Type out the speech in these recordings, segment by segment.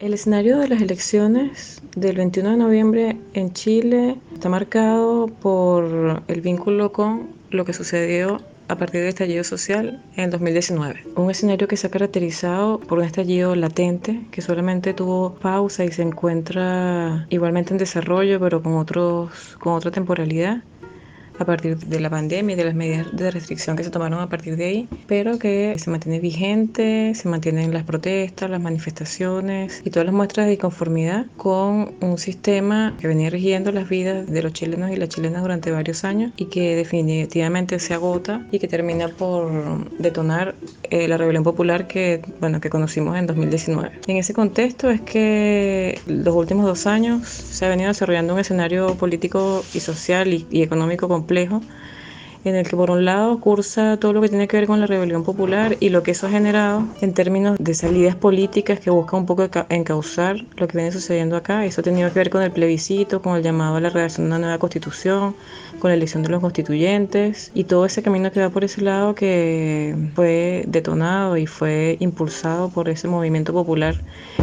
El escenario de las elecciones del 21 de noviembre en Chile está marcado por el vínculo con lo que sucedió a partir del estallido social en 2019. Un escenario que se ha caracterizado por un estallido latente que solamente tuvo pausa y se encuentra igualmente en desarrollo pero con, otros, con otra temporalidad a partir de la pandemia y de las medidas de restricción que se tomaron a partir de ahí, pero que se mantiene vigente, se mantienen las protestas, las manifestaciones y todas las muestras de inconformidad con un sistema que venía rigiendo las vidas de los chilenos y las chilenas durante varios años y que definitivamente se agota y que termina por detonar eh, la rebelión popular que, bueno, que conocimos en 2019. En ese contexto es que los últimos dos años se ha venido desarrollando un escenario político y social y, y económico complejo en el que por un lado cursa todo lo que tiene que ver con la rebelión popular y lo que eso ha generado en términos de salidas políticas que buscan un poco encauzar lo que viene sucediendo acá. Eso ha tenido que ver con el plebiscito, con el llamado a la redacción de una nueva constitución, con la elección de los constituyentes y todo ese camino que va por ese lado que fue detonado y fue impulsado por ese movimiento popular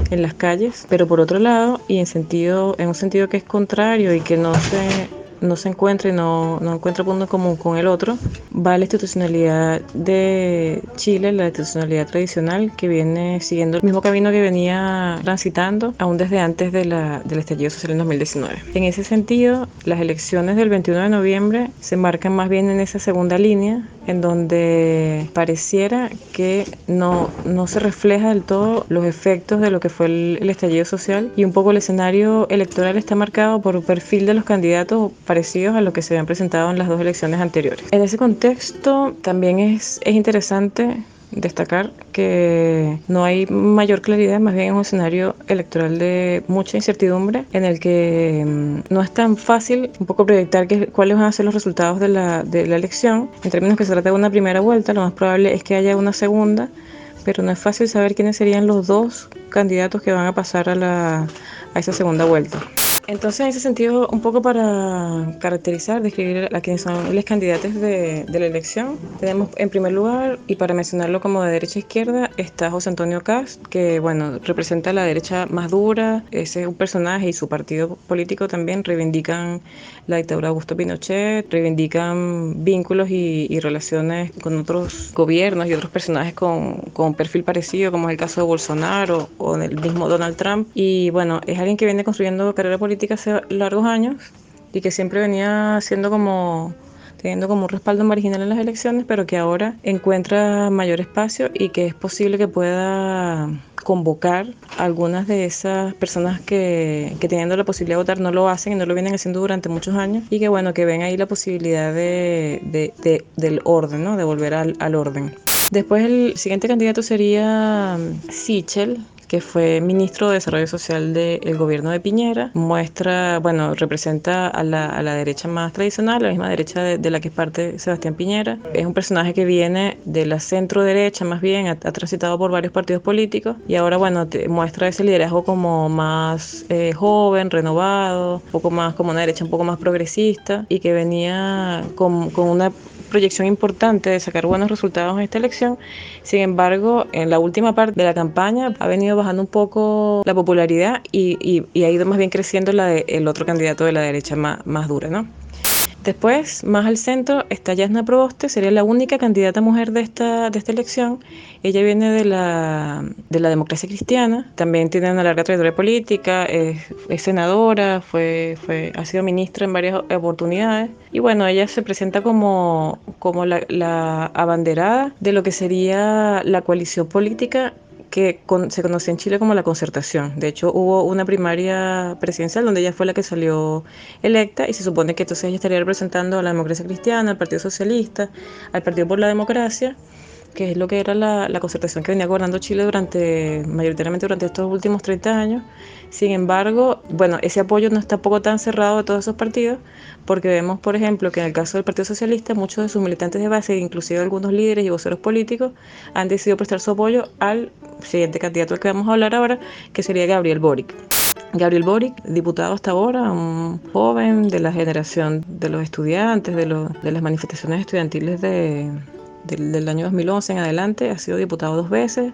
en las calles. Pero por otro lado, y en, sentido, en un sentido que es contrario y que no se no se encuentra y no, no encuentra punto común con el otro, va la institucionalidad de Chile, la institucionalidad tradicional que viene siguiendo el mismo camino que venía transitando aún desde antes de la, del estallido social en 2019. En ese sentido, las elecciones del 21 de noviembre se marcan más bien en esa segunda línea, en donde pareciera que no, no se refleja del todo los efectos de lo que fue el estallido social y un poco el escenario electoral está marcado por el perfil de los candidatos parecidos a lo que se habían presentado en las dos elecciones anteriores. En ese contexto también es, es interesante destacar que no hay mayor claridad, más bien es un escenario electoral de mucha incertidumbre en el que mm, no es tan fácil un poco proyectar que, cuáles van a ser los resultados de la, de la elección. En términos que se trata de una primera vuelta, lo más probable es que haya una segunda, pero no es fácil saber quiénes serían los dos candidatos que van a pasar a, la, a esa segunda vuelta. Entonces, en ese sentido, un poco para caracterizar, describir a quienes son los candidatos de, de la elección, tenemos en primer lugar, y para mencionarlo como de derecha a izquierda, está José Antonio Cast, que bueno, representa la derecha más dura, ese es un personaje y su partido político también reivindican la dictadura de Augusto Pinochet, reivindican vínculos y, y relaciones con otros gobiernos y otros personajes con, con perfil parecido, como es el caso de Bolsonaro o del mismo Donald Trump. Y bueno, es alguien que viene construyendo carrera política hace largos años y que siempre venía siendo como teniendo como un respaldo marginal en las elecciones, pero que ahora encuentra mayor espacio y que es posible que pueda convocar a algunas de esas personas que, que, teniendo la posibilidad de votar no lo hacen y no lo vienen haciendo durante muchos años y que bueno, que ven ahí la posibilidad de, de, de del orden, ¿no? de volver al, al orden. Después el siguiente candidato sería Sichel, que fue ministro de Desarrollo Social del gobierno de Piñera. Muestra, bueno, representa a la, a la derecha más tradicional, la misma derecha de, de, la que es parte Sebastián Piñera. Es un personaje que viene de la centro derecha, más bien, ha, transitado por varios partidos políticos y ahora, bueno, muestra ese liderazgo como más eh, joven, renovado, un poco más como una derecha un poco más progresista y que venía con, con una proyección importante de sacar buenos resultados en esta elección. Sin embargo, en la última parte de la campaña ha venido bajando un poco la popularidad y, y, y ha ido más bien creciendo la del de otro candidato de la derecha más, más dura, ¿no? Después, más al centro, está Yasna Proboste, sería la única candidata mujer de esta, de esta elección. Ella viene de la, de la democracia cristiana, también tiene una larga trayectoria política, es, es, senadora, fue, fue, ha sido ministra en varias oportunidades. Y bueno, ella se presenta como, como la, la abanderada de lo que sería la coalición política que con, se conocía en Chile como la concertación. De hecho, hubo una primaria presidencial donde ella fue la que salió electa y se supone que entonces ella estaría representando a la democracia cristiana, al Partido Socialista, al Partido por la Democracia, que es lo que era la, la concertación que venía gobernando Chile durante, mayoritariamente durante estos últimos 30 años. Sin embargo, bueno, ese apoyo no está poco tan cerrado de todos esos partidos, porque vemos, por ejemplo, que en el caso del Partido Socialista, muchos de sus militantes de base, inclusive algunos líderes y voceros políticos, han decidido prestar su apoyo al siguiente candidato al que vamos a hablar ahora, que sería Gabriel Boric. Gabriel Boric, diputado hasta ahora, un joven de la generación de los estudiantes, de, lo, de las manifestaciones estudiantiles de, del, año 2011 en adelante, ha sido diputado dos veces,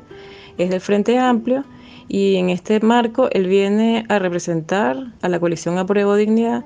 es del Frente Amplio Y en este marco él viene a representar a la coalición Apruebo Dignidad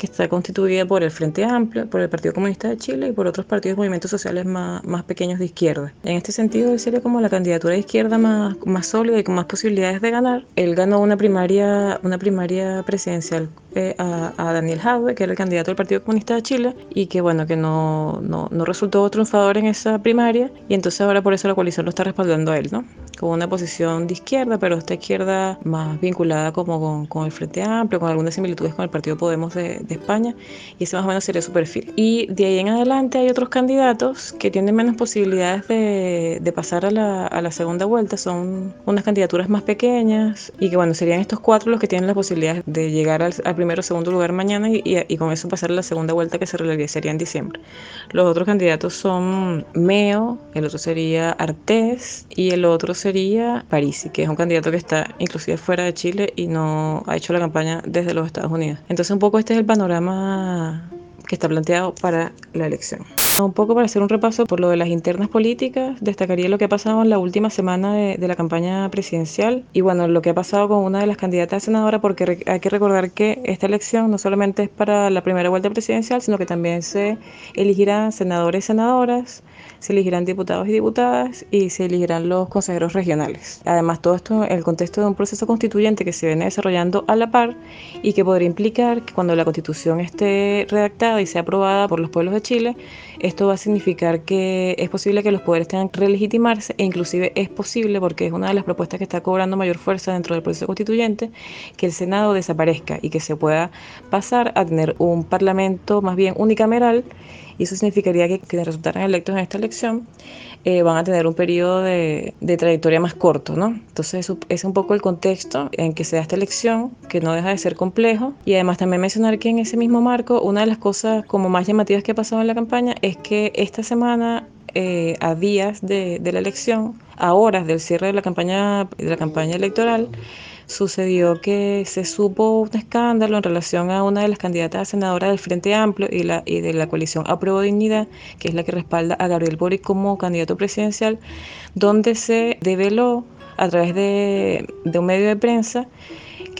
que está constituida por el Frente Amplio, por el Partido Comunista de Chile y por otros partidos y movimientos sociales más, más pequeños de izquierda. En este sentido, él sería como la candidatura de izquierda más, más sólida y con más posibilidades de ganar. Él ganó una primaria, una primaria presidencial eh, a, a, Daniel Jadwe, que era el candidato del Partido Comunista de Chile, y que bueno, que no, no, no, resultó triunfador en esa primaria, y entonces ahora por eso la coalición lo está respaldando a él, ¿no? Con una posición de izquierda, pero esta izquierda más vinculada como con, con el Frente Amplio, con algunas similitudes con el Partido Podemos de, de, España, y ese más o menos sería su perfil. Y de ahí en adelante hay otros candidatos que tienen menos posibilidades de, de pasar a la, a la segunda vuelta, son unas candidaturas más pequeñas, y que bueno, serían estos cuatro los que tienen la posibilidad de llegar al, al primero o segundo lugar mañana y, y, y, con eso pasar a la segunda vuelta que se realizaría en diciembre. Los otros candidatos son Meo, el otro sería Artés y el otro sería Parisi, que es un candidato que está inclusive fuera de Chile y no ha hecho la campaña desde los Estados Unidos. Entonces un poco este es el panorama que está planteado para la elección. Un poco para hacer un repaso por lo de las internas políticas, destacaría lo que ha pasado en la última semana de, de, la campaña presidencial y bueno, lo que ha pasado con una de las candidatas a senadora, porque hay que recordar que esta elección no solamente es para la primera vuelta presidencial, sino que también se elegirán senadores y senadoras, se elegirán diputados y diputadas y se elegirán los consejeros regionales. Además, todo esto en el contexto de un proceso constituyente que se viene desarrollando a la par y que podría implicar que cuando la constitución esté redactada y sea aprobada por los pueblos de Chile, esto va a significar que es posible que los poderes tengan que relegitimarse e inclusive es posible, porque es una de las propuestas que está cobrando mayor fuerza dentro del proceso constituyente, que el Senado desaparezca y que se pueda pasar a tener un parlamento más bien unicameral y eso significaría que quienes resultaran electos en esta elección eh, van a tener un periodo de, de, trayectoria más corto, ¿no? Entonces es un poco el contexto en que se da esta elección, que no deja de ser complejo y además también mencionar que en ese mismo marco una de las cosas como más llamativas que ha pasado en la campaña es que esta semana eh, a días de, de, la elección, a horas del cierre de la campaña, de la campaña electoral, sucedió que se supo un escándalo en relación a una de las candidatas a senadora del Frente Amplio y, la, y de la coalición Apruebo Dignidad, que es la que respalda a Gabriel Boric como candidato presidencial, donde se develó a través de, de un medio de prensa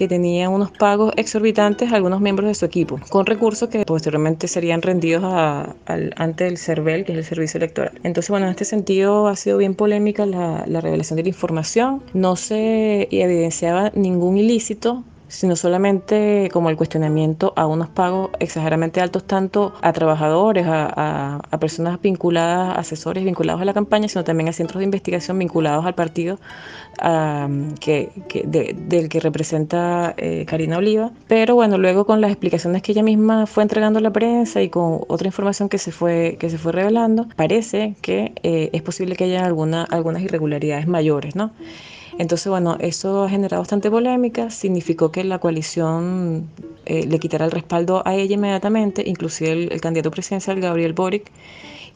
que tenía unos pagos exorbitantes a algunos miembros de su equipo, con recursos que posteriormente serían rendidos a, al, ante el CERVEL, que es el Servicio Electoral. Entonces, bueno, en este sentido ha sido bien polémica la, la revelación de la información. No se evidenciaba ningún ilícito sino solamente como el cuestionamiento a unos pagos exageradamente altos tanto a trabajadores, a, a, personas vinculadas, asesores vinculados a la campaña, sino también a centros de investigación vinculados al partido que, que de, del que representa eh, Karina Oliva. Pero bueno, luego con las explicaciones que ella misma fue entregando a la prensa y con otra información que se fue, que se fue revelando, parece que eh, es posible que haya alguna, algunas irregularidades mayores, ¿no? Entonces, bueno, eso ha generado bastante polémica, significó que la coalición eh, le quitara el respaldo a ella inmediatamente, inclusive el, candidato presidencial Gabriel Boric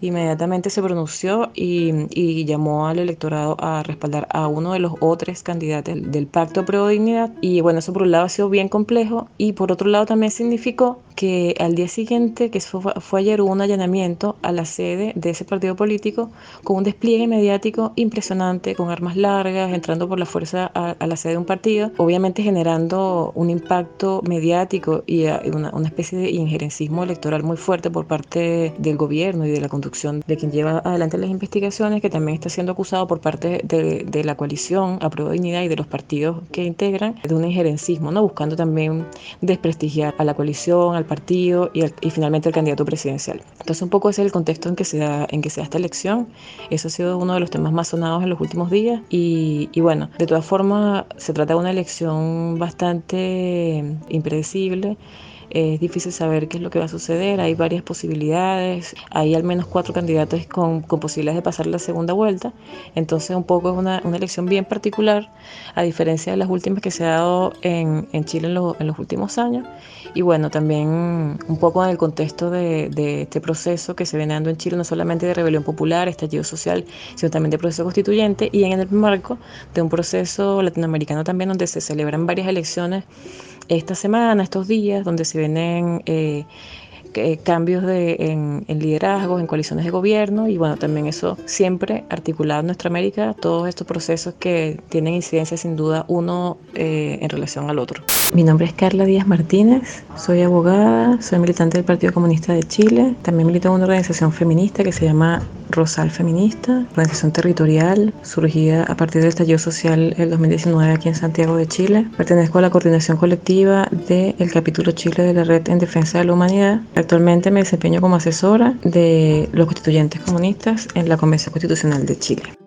inmediatamente se pronunció y, llamó al electorado a respaldar a uno de los otros candidatos del, del Pacto Pro Dignidad. Y bueno, eso por un lado ha sido bien complejo y por otro lado también significó que al día siguiente, que fue, fue ayer, hubo un allanamiento a la sede de ese partido político con un despliegue mediático impresionante, con armas largas, entrando por la fuerza a, a la sede de un partido, obviamente generando un impacto mediático y una, una especie de injerencismo electoral muy fuerte por parte del gobierno y de la conducción de quien lleva adelante las investigaciones, que también está siendo acusado por parte de, de la coalición a Prueba Dignidad y de los partidos que integran de un injerencismo, ¿no? buscando también desprestigiar a la coalición, al partido y, el, y, finalmente el candidato presidencial. Entonces un poco ese es el contexto en que se da, en que se da esta elección. Eso ha sido uno de los temas más sonados en los últimos días y, y bueno, de todas formas se trata de una elección bastante impredecible es difícil saber qué es lo que va a suceder, hay varias posibilidades, hay al menos cuatro candidatos con, con posibilidades de pasar la segunda vuelta, entonces un poco es una, una, elección bien particular, a diferencia de las últimas que se ha dado en, en Chile en, lo, en, los últimos años, y bueno, también un poco en el contexto de, de, este proceso que se viene dando en Chile, no solamente de rebelión popular, estallido social, sino también de proceso constituyente, y en el marco de un proceso latinoamericano también donde se celebran varias elecciones esta semana, estos días, donde se vienen eh, eh, cambios de, en, liderazgos, en coaliciones de gobierno y bueno, también eso siempre articulado en nuestra América, todos estos procesos que tienen incidencia sin duda uno eh, en relación al otro. Mi nombre es Carla Díaz Martínez, soy abogada, soy militante del Partido Comunista de Chile, también milito en una organización feminista que se llama Rosal Feminista, organización territorial surgida a partir del estallido social el 2019 aquí en Santiago de Chile. Pertenezco a la coordinación colectiva del capítulo Chile de la Red en Defensa de la Humanidad. Actualmente me desempeño como asesora de los constituyentes comunistas en la Convención Constitucional de Chile.